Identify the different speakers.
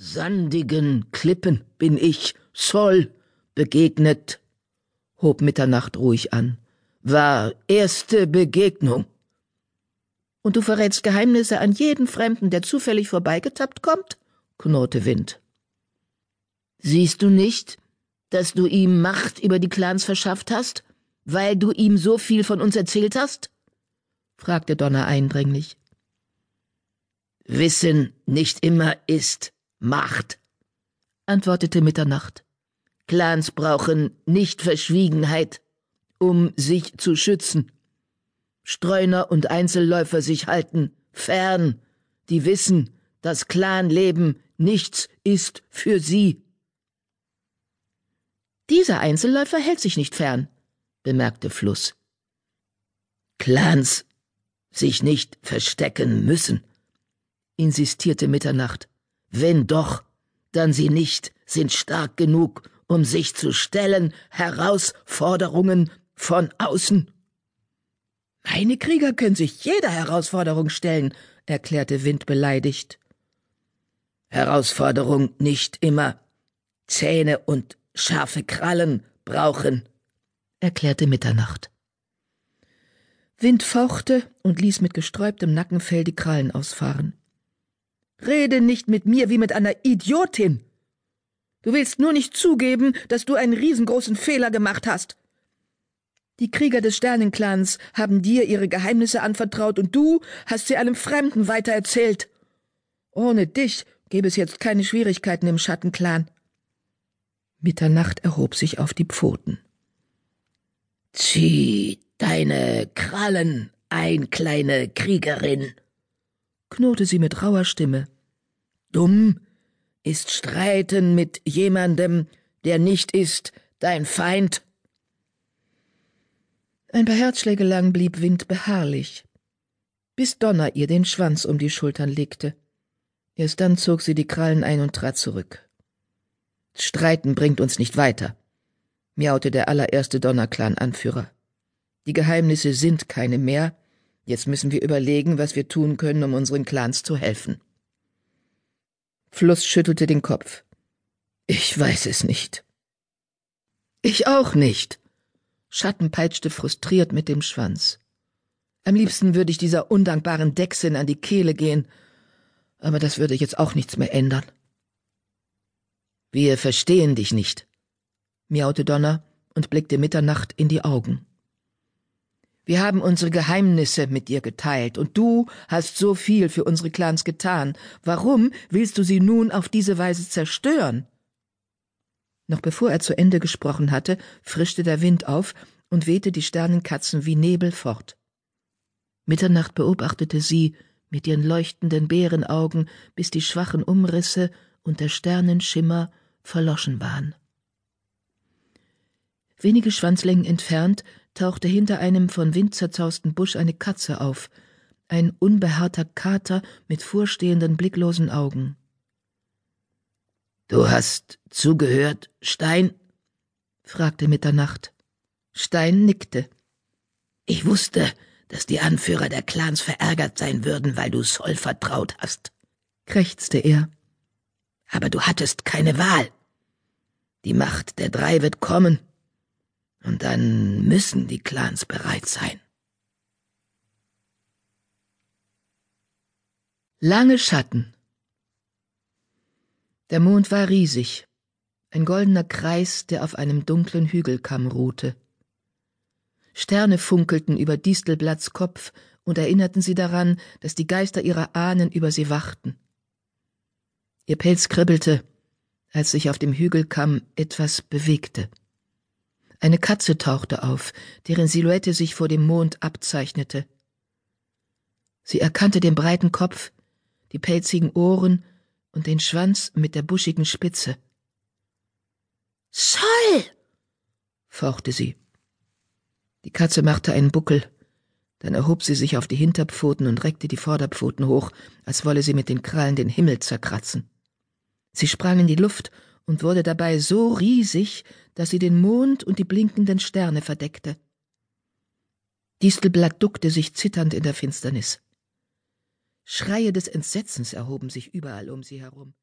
Speaker 1: sandigen Klippen bin ich, Sol, begegnet, hob Mitternacht ruhig an. War erste Begegnung.
Speaker 2: Und du verrätst Geheimnisse an jeden Fremden, der zufällig vorbeigetappt kommt? knurrte Wind.
Speaker 1: Siehst du nicht, dass du ihm Macht über die Clans verschafft hast, weil du ihm so viel von uns erzählt hast? fragte Donner eindringlich. Wissen nicht immer ist Macht, antwortete Mitternacht. Clans brauchen nicht Verschwiegenheit, um sich zu schützen. Streuner und Einzelläufer sich halten fern, die wissen, dass Clanleben nichts ist für sie.
Speaker 2: Dieser Einzelläufer hält sich nicht fern, bemerkte Fluss.
Speaker 1: Clans sich nicht verstecken müssen, insistierte Mitternacht. Wenn doch, dann sie nicht sind stark genug, um sich zu stellen Herausforderungen von außen.
Speaker 2: Meine Krieger können sich jeder Herausforderung stellen, erklärte Wind beleidigt.
Speaker 1: Herausforderung nicht immer Zähne und scharfe Krallen brauchen, erklärte Mitternacht.
Speaker 2: Wind fauchte und ließ mit gesträubtem Nackenfell die Krallen ausfahren. Rede nicht mit mir wie mit einer Idiotin. Du willst nur nicht zugeben, dass du einen riesengroßen Fehler gemacht hast. Die Krieger des Sternenclans haben dir ihre Geheimnisse anvertraut und du hast sie einem Fremden weitererzählt. Ohne dich gäbe es jetzt keine Schwierigkeiten im Schattenclan. Mitternacht erhob sich auf die Pfoten.
Speaker 1: Zieh deine Krallen ein, kleine Kriegerin, knurrte sie mit rauer Stimme. Dumm ist Streiten mit jemandem, der nicht ist dein Feind.
Speaker 2: Ein paar Herzschläge lang blieb Wind beharrlich, bis Donner ihr den Schwanz um die Schultern legte. Erst dann zog sie die Krallen ein und trat zurück. Streiten bringt uns nicht weiter, miaute der allererste Donnerclan-Anführer. Die Geheimnisse sind keine mehr, Jetzt müssen wir überlegen, was wir tun können, um unseren Clans zu helfen. Fluss schüttelte den Kopf.
Speaker 1: Ich weiß es nicht.
Speaker 2: Ich auch nicht. Schatten peitschte frustriert mit dem Schwanz. Am liebsten würde ich dieser undankbaren Dexin an die Kehle gehen, aber das würde jetzt auch nichts mehr ändern.
Speaker 1: Wir verstehen dich nicht, miaute Donner und blickte Mitternacht in die Augen. Wir haben unsere Geheimnisse mit dir geteilt, und du hast so viel für unsere Clans getan. Warum willst du sie nun auf diese Weise zerstören?
Speaker 2: Noch bevor er zu Ende gesprochen hatte, frischte der Wind auf und wehte die Sternenkatzen wie Nebel fort. Mitternacht beobachtete sie mit ihren leuchtenden Bärenaugen, bis die schwachen Umrisse und der Sternenschimmer verloschen waren. Wenige Schwanzlängen entfernt tauchte hinter einem von Wind zerzausten Busch eine Katze auf, ein unbehaarter Kater mit vorstehenden blicklosen Augen.
Speaker 1: Du hast zugehört, Stein? fragte Mitternacht.
Speaker 2: Stein nickte.
Speaker 1: Ich wusste, dass die Anführer der Clans verärgert sein würden, weil du Sol vertraut hast,
Speaker 2: krächzte er.
Speaker 1: Aber du hattest keine Wahl. Die Macht der drei wird kommen, und dann müssen die Clans bereit sein.
Speaker 2: Lange Schatten. Der Mond war riesig, ein goldener Kreis, der auf einem dunklen Hügelkamm ruhte. Sterne funkelten über Distelblatts Kopf und erinnerten sie daran, dass die Geister ihrer Ahnen über sie wachten. Ihr Pelz kribbelte, als sich auf dem Hügelkamm etwas bewegte. Eine Katze tauchte auf, deren Silhouette sich vor dem Mond abzeichnete. Sie erkannte den breiten Kopf, die pelzigen Ohren und den Schwanz mit der buschigen Spitze.
Speaker 1: Soll!
Speaker 2: fauchte sie. Die Katze machte einen Buckel, dann erhob sie sich auf die Hinterpfoten und reckte die Vorderpfoten hoch, als wolle sie mit den Krallen den Himmel zerkratzen. Sie sprang in die Luft und wurde dabei so riesig, dass sie den Mond und die blinkenden Sterne verdeckte. Distelblatt duckte sich zitternd in der Finsternis. Schreie des Entsetzens erhoben sich überall um sie herum.